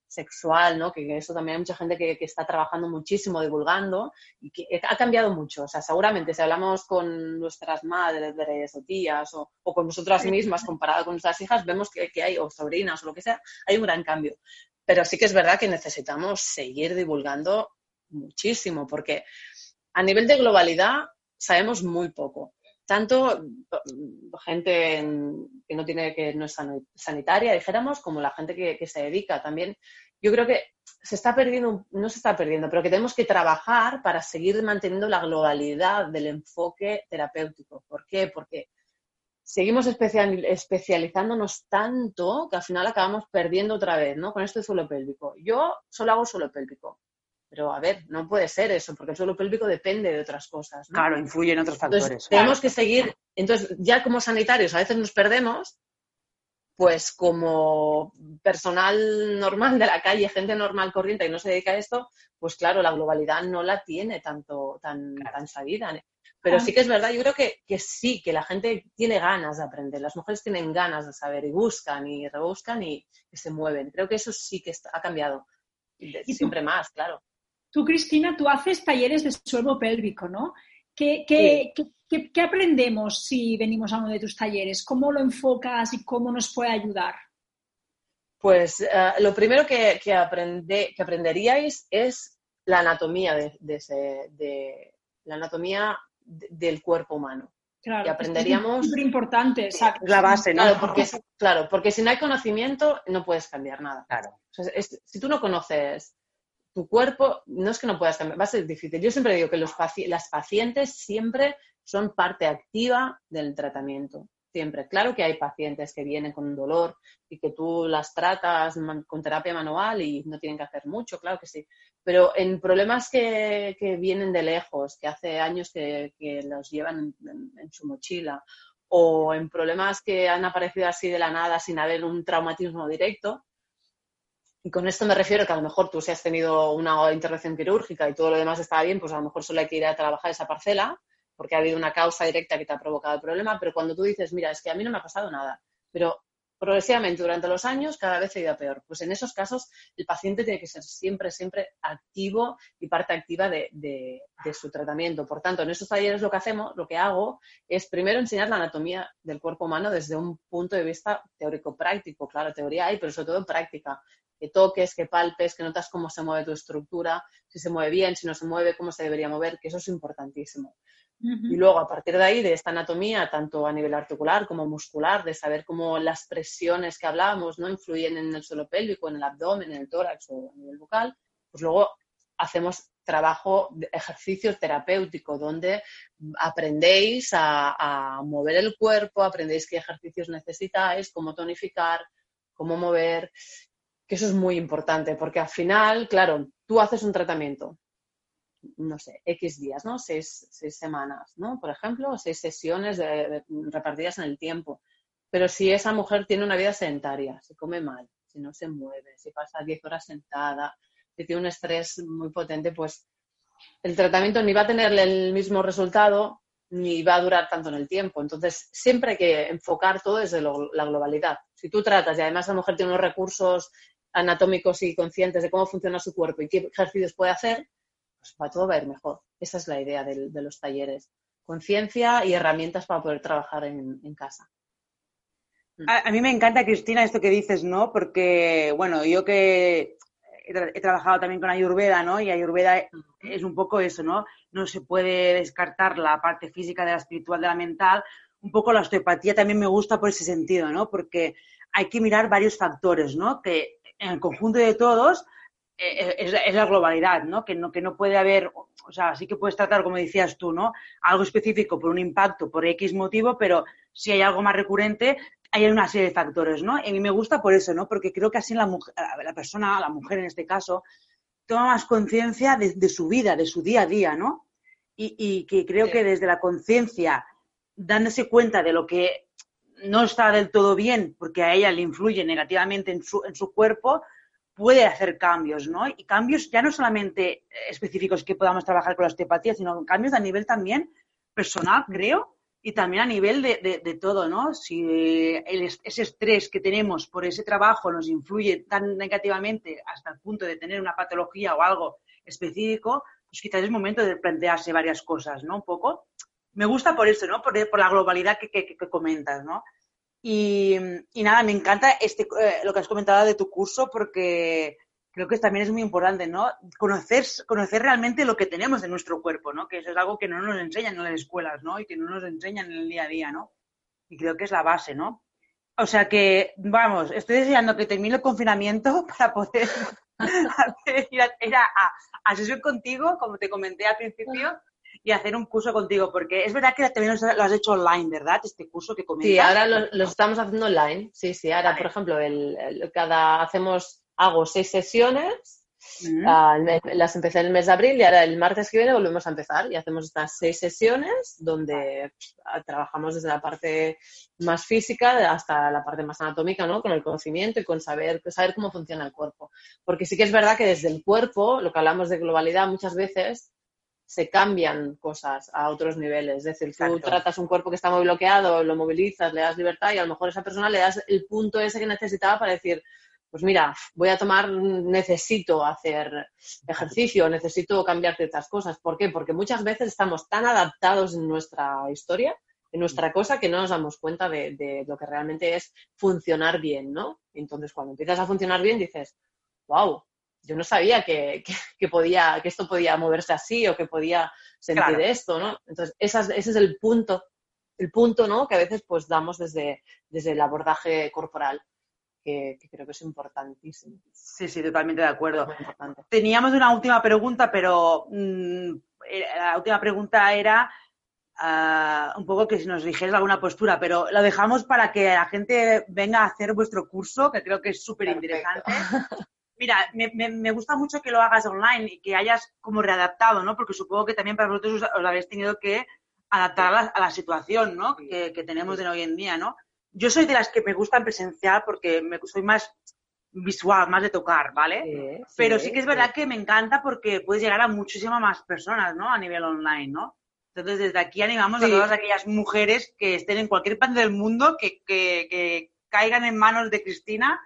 Speaker 4: sexual, ¿no? Que eso también hay mucha gente que, está trabajando muchísimo divulgando y que ha cambiado mucho. O sea, seguramente si hablamos con nuestras madres o tías o, con nosotras mismas comparado con nuestras hijas, vemos que, que, hay, o sobrinas o lo que sea, hay un gran cambio. Pero sí que es verdad que necesitamos seguir divulgando muchísimo porque a nivel de globalidad sabemos muy poco tanto gente que no tiene que no es sanitaria, dijéramos, como la gente que, se dedica también. Yo creo que se está perdiendo, no se está perdiendo, pero que tenemos que trabajar para seguir manteniendo la globalidad del enfoque terapéutico. ¿Por qué? Porque seguimos especializándonos tanto que al final acabamos perdiendo otra vez, ¿no? Con esto de suelo pélvico. Yo solo hago suelo pélvico. Pero a ver, no puede ser eso, porque el suelo pélvico depende de otras cosas.
Speaker 3: Claro, influye en otros factores.
Speaker 4: tenemos que seguir. Entonces, ya como sanitarios a veces nos perdemos, pues como personal normal de la calle, gente normal corriente y no se dedica a esto, pues claro, la globalidad no la tiene tanto, tan, tan sabida. Pero sí que es verdad, yo creo que, que, sí, que la gente tiene ganas de aprender, las mujeres tienen ganas de saber y buscan y rebuscan y, se mueven. Creo que eso sí que ha cambiado. Y siempre más, claro.
Speaker 2: Tú, Cristina, tú haces talleres de suelo pélvico, ¿no? ¿Qué, qué, qué, aprendemos si venimos a uno de tus talleres? ¿Cómo lo enfocas y cómo nos puede ayudar?
Speaker 4: Pues eh, lo primero que, que, aprende, que aprenderíais es la anatomía de, de, la anatomía del cuerpo humano.
Speaker 2: Claro, aprenderíamos. Es súper importante, exacto.
Speaker 3: La base, ¿no?
Speaker 4: Claro porque, claro, porque si no hay conocimiento, no puedes cambiar nada.
Speaker 3: Claro.
Speaker 4: si tú no conoces tu cuerpo, no es que no puedas cambiar, va a ser difícil. Yo siempre digo que los las pacientes siempre son parte activa del tratamiento. Siempre. Claro que hay pacientes que vienen con un dolor y que tú las tratas con terapia manual y no tienen que hacer mucho, claro que sí. Pero en problemas que, vienen de lejos, que hace años que, los llevan en, su mochila, o en problemas que han aparecido así de la nada sin haber un traumatismo directo, y con esto me refiero que a lo mejor tú si has tenido una intervención quirúrgica y todo lo demás está bien, pues a lo mejor solo hay que ir a trabajar esa parcela porque ha habido una causa directa que te ha provocado el problema, pero cuando tú dices, mira, es que a mí no me ha pasado nada, pero progresivamente durante los años cada vez ha ido peor. Pues en esos casos el paciente tiene que ser siempre, siempre activo y parte activa de, de, su tratamiento. Por tanto, en estos talleres lo que hacemos, lo que hago es primero enseñar la anatomía del cuerpo humano desde un punto de vista teórico-práctico. Claro, teoría hay, pero sobre todo práctica que toques, que palpes, que notas cómo se mueve tu estructura, si se mueve bien, si no se mueve, cómo se debería mover, que eso es importantísimo. Y luego, a partir de ahí, de esta anatomía, tanto a nivel articular como muscular, de saber cómo las presiones que hablábamos ¿no? influyen en el suelo pélvico, en el abdomen, en el tórax o a nivel bucal, pues luego hacemos trabajo de ejercicio terapéutico, donde aprendéis a, a mover el cuerpo, aprendéis qué ejercicios necesitáis, cómo tonificar, cómo mover que eso es muy importante, porque al final, claro, tú haces un tratamiento, no sé, X días, ¿no? Seis, semanas, ¿no? Por ejemplo, seis sesiones repartidas en el tiempo. Pero si esa mujer tiene una vida sedentaria, se come mal, si no se mueve, si pasa 10 horas sentada, si tiene un estrés muy potente, pues el tratamiento ni va a tener el mismo resultado ni va a durar tanto en el tiempo. Entonces, siempre hay que enfocar todo desde la globalidad. Si tú tratas y además la mujer tiene unos recursos anatómicos y conscientes de cómo funciona su cuerpo y qué ejercicios puede hacer, pues va, todo va a ir mejor. Esa es la idea de, los talleres. Conciencia y herramientas para poder trabajar en, casa.
Speaker 3: A, mí me encanta, Cristina, esto que dices, ¿no? Porque, bueno, yo que he, trabajado también con Ayurveda, ¿no? Y Ayurveda es un poco eso, ¿no? No se puede descartar la parte física de la espiritual, de la mental. Un poco la osteopatía también me gusta por ese sentido, ¿no? Porque hay que mirar varios factores, ¿no? Que en el conjunto de todos eh, es, la globalidad, ¿no? Que, ¿no? que no puede haber, o sea, sí que puedes tratar, como decías tú, ¿no? Algo específico por un impacto, por X motivo, pero si hay algo más recurrente, hay una serie de factores, ¿no? Y a mí me gusta por eso, ¿no? Porque creo que así la, la persona, la mujer en este caso, toma más conciencia de, su vida, de su día a día, ¿no? Y, que creo que desde la conciencia, dándose cuenta de lo que no está del todo bien, porque a ella le influye negativamente en su, en su cuerpo, puede hacer cambios, ¿no? Y cambios ya no solamente específicos que podamos trabajar con la osteopatía, sino cambios a nivel también personal, creo, y también a nivel de, todo, ¿no? Si ese estrés que tenemos por ese trabajo nos influye tan negativamente hasta el punto de tener una patología o algo específico, pues quizás es momento de plantearse varias cosas, ¿no? Un poco. Me gusta por eso, ¿no? Por, la globalidad que, que comentas, ¿no? Y, nada, me encanta este, eh, lo que has comentado de tu curso porque creo que también es muy importante, ¿no? Conocer, realmente lo que tenemos en nuestro cuerpo, ¿no? Que eso es algo que no nos enseñan en las escuelas, ¿no? Y que no nos enseñan en el día a día, ¿no? Y creo que es la base, ¿no? O sea que, vamos, estoy deseando que termine el confinamiento para poder ir a, sesión contigo, como te comenté al principio, y hacer un curso contigo, porque es verdad que también lo has hecho online, ¿verdad? Este curso que comentas.
Speaker 4: Sí, ahora lo, estamos haciendo online. Sí, sí, ahora, por ejemplo, el, cada hacemos, hago seis sesiones. Ah, las empecé el mes de abril y ahora el martes que viene volvemos a empezar y hacemos estas seis sesiones donde ah, trabajamos desde la parte más física hasta la parte más anatómica, ¿no? Con el conocimiento y con saber, saber cómo funciona el cuerpo. Porque sí que es verdad que desde el cuerpo, lo que hablamos de globalidad muchas veces, se cambian cosas a otros niveles. Es decir, tú tratas un cuerpo que está muy bloqueado, lo movilizas, le das libertad y a lo mejor a esa persona le das el punto ese que necesitaba para decir, pues mira, voy a tomar, necesito hacer ejercicio, necesito cambiar ciertas cosas. ¿Por qué? Porque muchas veces estamos tan adaptados en nuestra historia, en nuestra cosa, que no nos damos cuenta de, de lo que realmente es funcionar bien, ¿no? Entonces, cuando empiezas a funcionar bien, dices, wow, yo no sabía que, podía, que esto podía moverse así o que podía sentir esto, ¿no? Entonces, ese es el punto, el punto, ¿no? Que a veces pues damos desde, desde el abordaje corporal. Que, creo que es importantísimo.
Speaker 3: Sí, sí, totalmente de acuerdo. Teníamos una última pregunta, pero mm, eh, la última pregunta era ah, un poco que si nos dijeras alguna postura, pero lo dejamos para que la gente venga a hacer vuestro curso, que creo que es súper interesante. Mira, me, gusta mucho que lo hagas online y que hayas como readaptado, ¿no? Porque supongo que también para vosotros os, habéis tenido que adaptar a la, situación, ¿no? Que, tenemos de hoy en día, ¿no? Yo soy de las que me gustan presencial porque me, soy más visual, más de tocar, ¿vale? Pero sí que es verdad que me encanta porque puedes llegar a muchísimas más personas, ¿no? A nivel online, ¿no? Entonces, desde aquí animamos a todas aquellas mujeres que estén en cualquier parte del mundo que, que caigan en manos de Cristina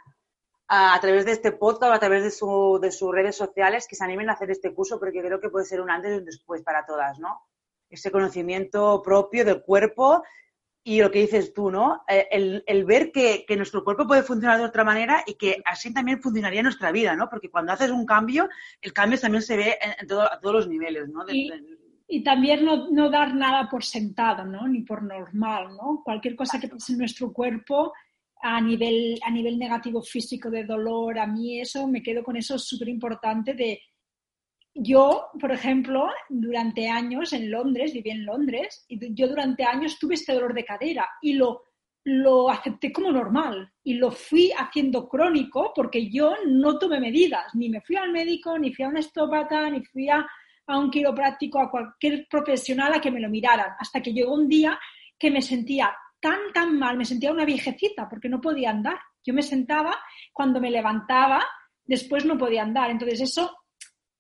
Speaker 3: a, través de este podcast o a través de, su, de sus redes sociales que se animen a hacer este curso porque creo que puede ser un antes y un después para todas, ¿no? Ese conocimiento propio del cuerpo y lo que dices tú, ¿no? Eh, el, el ver que, que, nuestro cuerpo puede funcionar de otra manera y que así también funcionaría nuestra vida, ¿no? Porque cuando haces un cambio, el cambio también se ve en, todo, a todos los niveles, ¿no?
Speaker 2: y, y, también no, no, dar nada por sentado, ¿no? Ni por normal, ¿no? Cualquier cosa que pase en nuestro cuerpo a nivel, a nivel negativo físico de dolor, a mí eso, me quedo con eso súper importante de... Yo, por ejemplo, durante años en Londres, viví en Londres, y yo durante años tuve este dolor de cadera y lo, lo acepté como normal y lo fui haciendo crónico porque yo no tomé medidas, ni me fui al médico, ni fui a un estópata, ni fui a, a un quiropráctico, a cualquier profesional a que me lo miraran, hasta que llegó un día que me sentía tan, tan mal, me sentía una viejecita porque no podía andar. Yo me sentaba, cuando me levantaba, después no podía andar. Entonces eso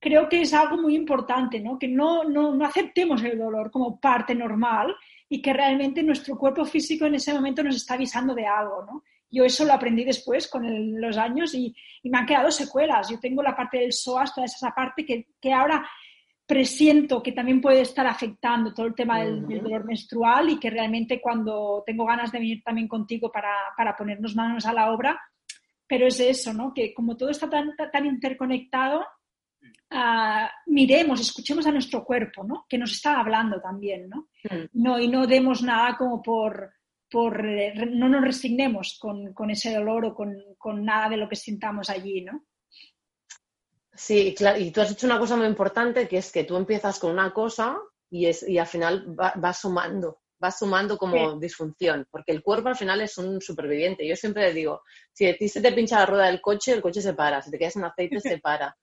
Speaker 2: creo que es algo muy importante, ¿no? Que no, no, no aceptemos el dolor como parte normal y que realmente nuestro cuerpo físico en ese momento nos está avisando de algo, ¿no? Yo eso lo aprendí después con los años y, y, me han quedado secuelas. Yo tengo la parte del psoas, toda esa parte que, que ahora presiento que también puede estar afectando todo el tema del, dolor menstrual y que realmente cuando tengo ganas de venir también contigo para, para, ponernos manos a la obra, pero es eso, ¿no? Que como todo está tan, tan interconectado, uh, miremos, escuchemos a nuestro cuerpo, ¿no? Que nos está hablando también, ¿no? no y no demos nada como por, por eh, no nos resignemos con, con, ese dolor o con, con nada de lo que sintamos allí, ¿no?
Speaker 4: Sí, claro, y tú has hecho una cosa muy importante, que es que tú empiezas con una cosa y, es, y al final vas va sumando, vas sumando como disfunción, porque el cuerpo al final es un superviviente. Yo siempre le digo, si a ti se te pincha la rueda del coche, el coche se para, si te quedas en aceite, se para.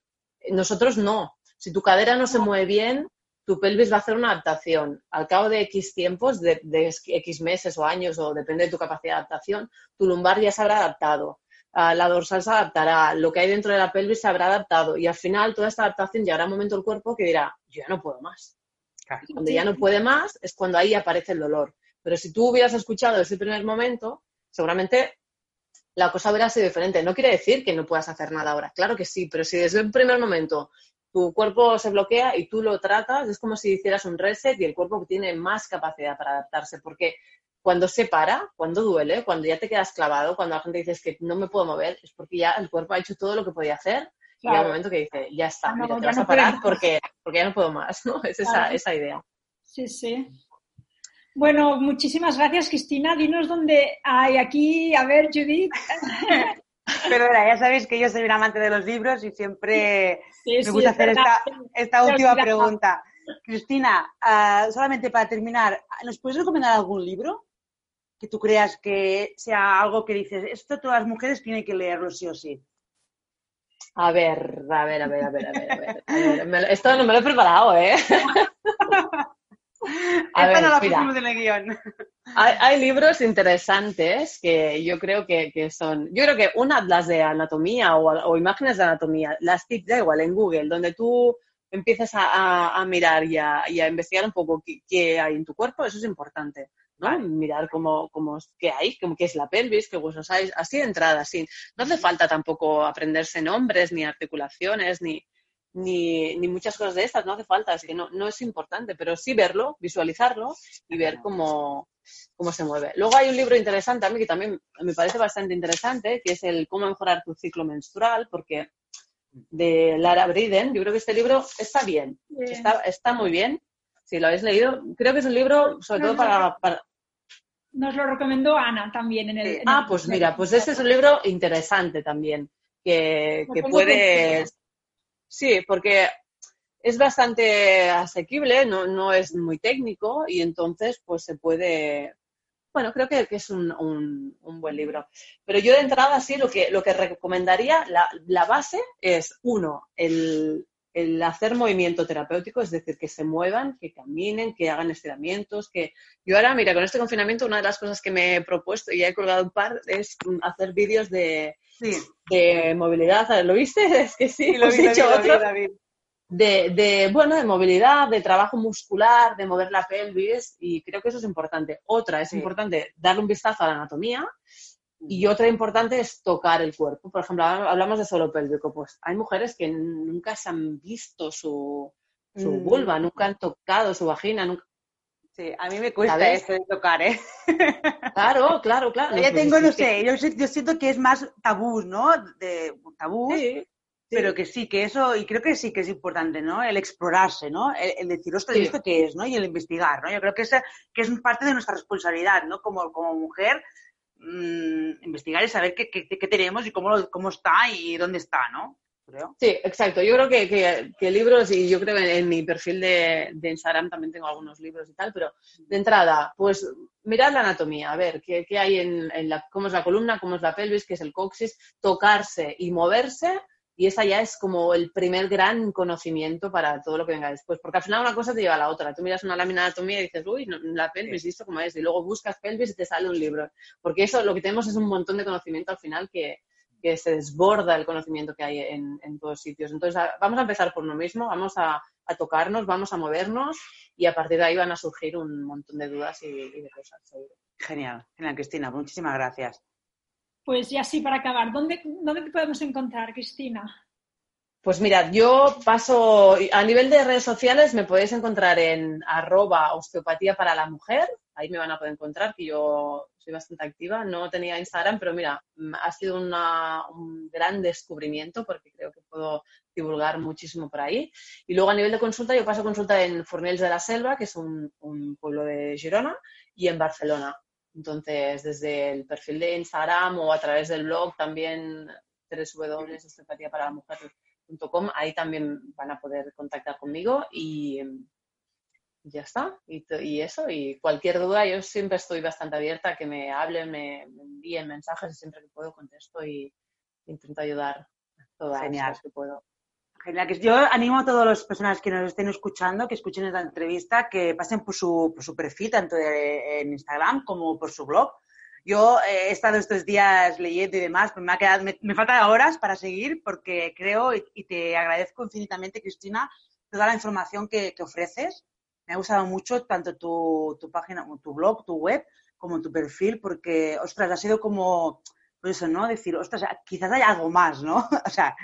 Speaker 4: Nosotros no. Si tu cadera no se mueve bien, tu pelvis va a hacer una adaptación. Al cabo de X tiempos, de, de X meses o años, o depende de tu capacidad de adaptación, tu lumbar ya se habrá adaptado la dorsal se adaptará, lo que hay dentro de la pelvis se habrá adaptado y al final toda esta adaptación llegará un momento el cuerpo que dirá, yo ya no puedo más. Cuando ya no puede más es cuando ahí aparece el dolor. Pero si tú hubieras escuchado el primer momento, seguramente la cosa hubiera sido diferente. No quiere decir que no puedas hacer nada ahora, claro que sí, pero si desde el primer momento tu cuerpo se bloquea y tú lo tratas, es como si hicieras un reset y el cuerpo tiene más capacidad para adaptarse, porque cuando se para, cuando duele, cuando ya te quedas clavado, cuando la gente dice que no me puedo mover, es porque ya el cuerpo ha hecho todo lo que podía hacer y hay un momento que dice, ya está, mira, te vas a parar porque, porque ya no puedo más, ¿no? Es esa, esa idea.
Speaker 2: Sí, sí. Bueno, muchísimas gracias, Cristina. Dinos dónde hay aquí, a ver, Judith.
Speaker 3: Perdona, ya sabéis que yo soy un amante de los libros y siempre me gusta hacer esta, esta última pregunta. Cristina, uh, solamente para terminar, ¿nos puedes recomendar algún libro? Que tú creas que sea algo que dices, esto todas las mujeres tienen que leerlo sí o sí?
Speaker 4: A ver, a ver, a ver, a ver, a ver. A ver. esto no me lo he preparado, ¿eh?
Speaker 3: A ver, la pusimos en el guion.
Speaker 4: Hay, libros interesantes que yo creo que, que, son. Yo creo que un atlas de anatomía o, o, imágenes de anatomía, las tips da igual en Google, donde tú empieces a, a, mirar y a, y a, investigar un poco qué, qué, hay en tu cuerpo, eso es importante. Mirar cómo, cómo, qué hay, qué es la pelvis, qué huesos hay, así de entrada, así. No hace falta tampoco aprenderse nombres, ni articulaciones, ni, ni, ni, muchas cosas de estas, no hace falta, es que no, no es importante, pero sí verlo, visualizarlo y ver cómo, cómo se mueve. Luego hay un libro interesante a mí que también me parece bastante interesante, que es el Cómo mejorar tu ciclo menstrual, porque de Lara Briden, yo creo que este libro está bien, Está, está muy bien. Si lo habéis leído, creo que es un libro sobre todo para,
Speaker 2: nos lo recomendó Ana también en el...
Speaker 4: ah, pues mira, pues este es un libro interesante también, que, que puede... Sí, porque es bastante asequible, no, no, es muy técnico y entonces pues se puede... Bueno, creo que, es un, un, buen libro. Pero yo de entrada sí, lo que, lo que recomendaría, la, la base es, uno, el, el hacer movimiento terapéutico, es decir, que se muevan, que caminen, que hagan estiramientos, que yo ahora, mira, con este confinamiento una de las cosas que me he propuesto y he colgado un par es hacer vídeos de, de movilidad. ¿Lo viste? Es que sí, lo he dicho otro. De, de, bueno, de movilidad, de trabajo muscular, de mover la pelvis y creo que eso es importante. Otra, es importante darle un vistazo a la anatomía y otra importante es tocar el cuerpo. Por ejemplo, hablamos de solo pélvico. Pues hay mujeres que nunca se han visto su, su mm. vulva, nunca han tocado su vagina. Nunca...
Speaker 3: Sí, a mí me cuesta eso de tocar, ¿eh?
Speaker 4: Claro, claro, claro.
Speaker 3: Ya pues tengo, no sé, yo, siento que es más tabú, ¿no? De tabú. Sí. Pero que sí, que eso, y creo que sí que es importante, ¿no? El explorarse, ¿no? El, decir, ostras, ¿esto qué es, no? Y el investigar, ¿no? Yo creo que, esa, que es parte de nuestra responsabilidad, ¿no? Como, como mujer, mmm, investigar y saber qué, qué, tenemos y cómo, cómo, está y dónde está, ¿no?
Speaker 4: Creo. Sí, exacto. Yo creo que, que, libros, y yo creo que en mi perfil de, de, Instagram también tengo algunos libros y tal, pero de entrada, pues mirar la anatomía, a ver qué, qué hay en, en la, cómo es la columna, cómo es la pelvis, qué es el coxis, tocarse y moverse y esa ya es como el primer gran conocimiento para todo lo que venga después. Porque al final una cosa te lleva a la otra. Tú miras una lámina de anatomía y dices, uy, la pelvis, ¿visto cómo es? Y luego buscas pelvis y te sale un libro. Porque eso lo que tenemos es un montón de conocimiento al final que, que se desborda el conocimiento que hay en, en, todos sitios. Entonces, vamos a empezar por lo mismo, vamos a, a, tocarnos, vamos a movernos y a partir de ahí van a surgir un montón de dudas y, y de cosas, seguro.
Speaker 3: Genial, genial, Cristina. Muchísimas gracias.
Speaker 2: Pues ya sí, para acabar, ¿dónde, ¿dónde te podemos encontrar, Cristina?
Speaker 4: Pues mirad, yo paso, a nivel de redes sociales me podéis encontrar en arroba osteopatía para la mujer, ahí me van a poder encontrar, que yo soy bastante activa, no tenía Instagram, pero mira, ha sido una, un gran descubrimiento porque creo que puedo divulgar muchísimo por ahí. Y luego a nivel de consulta, yo paso consulta en Fornells de la Selva, que es un, un pueblo de Girona, y en Barcelona. Entonces, desde el perfil de Instagram o a través del blog también, www, osteopatía para la mujer, ahí también van a poder contactar conmigo y ya está. Y, eso, y cualquier duda, yo siempre estoy bastante abierta a que me hablen, me, envíen mensajes y siempre que puedo contesto y intento ayudar todas las que puedo.
Speaker 3: Genial. Yo animo a todas las personas que nos estén escuchando, que escuchen esta entrevista, que pasen por su, perfil, tanto en Instagram como por su blog. Yo he estado estos días leyendo y demás, me, ha quedado, me, faltan horas para seguir porque creo y, te agradezco infinitamente, Cristina, toda la información que, que ofreces me ha gustado mucho tanto tu, tu página, tu blog, tu web, como tu perfil, porque, ostras, ha sido como, pues eso, ¿no? Decir, ostras, quizás hay algo más, ¿no? O sea,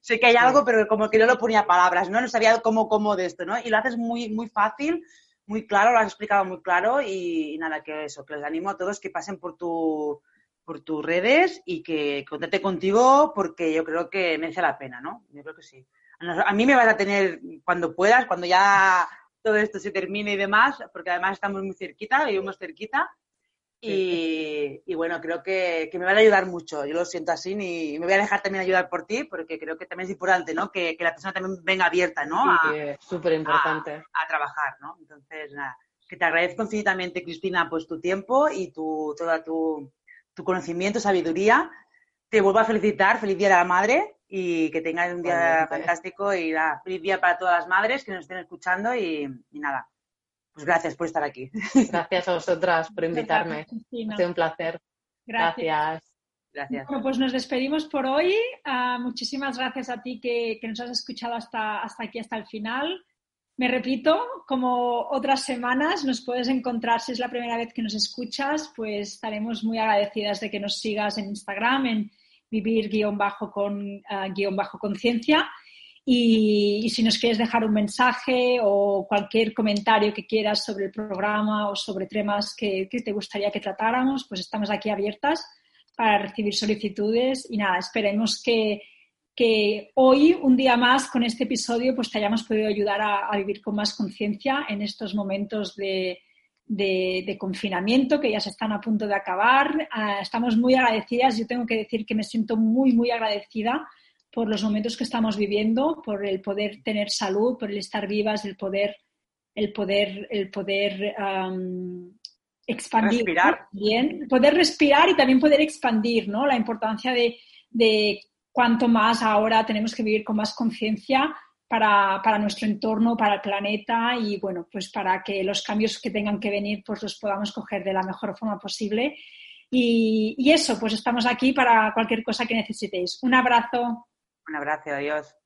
Speaker 3: sé que hay algo, pero como que no lo ponía palabras, ¿no? No sabía cómo, cómo de esto, ¿no? Y lo haces muy, muy fácil, muy claro, lo has explicado muy claro y, nada, que eso, que les animo a todos que pasen por tu por tus redes y que contate contigo porque yo creo que merece la pena, ¿no? Yo creo que sí. A mí me vas a tener cuando puedas, cuando ya todo esto se termine y demás, porque además estamos muy cerquita, vivimos cerquita. Y, bueno, creo que, me van a ayudar mucho. Yo lo siento así y me voy a dejar también ayudar por ti, porque creo que también es importante, ¿no? Que, la persona también venga abierta, ¿no?
Speaker 4: súper importante.
Speaker 3: A, trabajar, ¿no? Entonces, nada, que te agradezco infinitamente, Cristina, pues tu tiempo y tu, toda tu, tu conocimiento, sabiduría. Te vuelvo a felicitar, feliz Día de la Madre y que tengan un día fantástico y nada, feliz día para todas las madres que nos estén escuchando y, nada, pues gracias por estar aquí.
Speaker 4: Gracias a vosotras por invitarme. ha sido un placer.
Speaker 2: Gracias. gracias. Bueno, pues nos despedimos por hoy. Ah, muchísimas gracias a ti que, que, nos has escuchado hasta, hasta aquí, hasta el final. Me repito, como otras semanas, nos puedes encontrar, si es la primera vez que nos escuchas, pues estaremos muy agradecidas de que nos sigas en Instagram, en vivir guion bajo con guion bajo conciencia. Y, si nos quieres dejar un mensaje o cualquier comentario que quieras sobre el programa o sobre temas que, te gustaría que tratáramos, pues estamos aquí abiertas para recibir solicitudes. Y nada, esperemos que, que hoy, un día más, con este episodio, pues te hayamos podido ayudar a vivir con más conciencia en estos momentos de, de, confinamiento que ya se están a punto de acabar. Ah, estamos muy agradecidas. Yo tengo que decir que me siento muy, muy agradecida por los momentos que estamos viviendo, por el poder tener salud, por el estar vivas, el poder, el poder, el poder expandir.
Speaker 3: Respirar.
Speaker 2: Bien, poder respirar y también poder expandir, ¿no? La importancia de, de cuanto más ahora tenemos que vivir con más conciencia para, nuestro entorno, para el planeta y bueno, pues para que los cambios que tengan que venir pues los podamos coger de la mejor forma posible. Y, y eso, pues estamos aquí para cualquier cosa que necesitéis. Un abrazo.
Speaker 3: Un abrazo, adiós.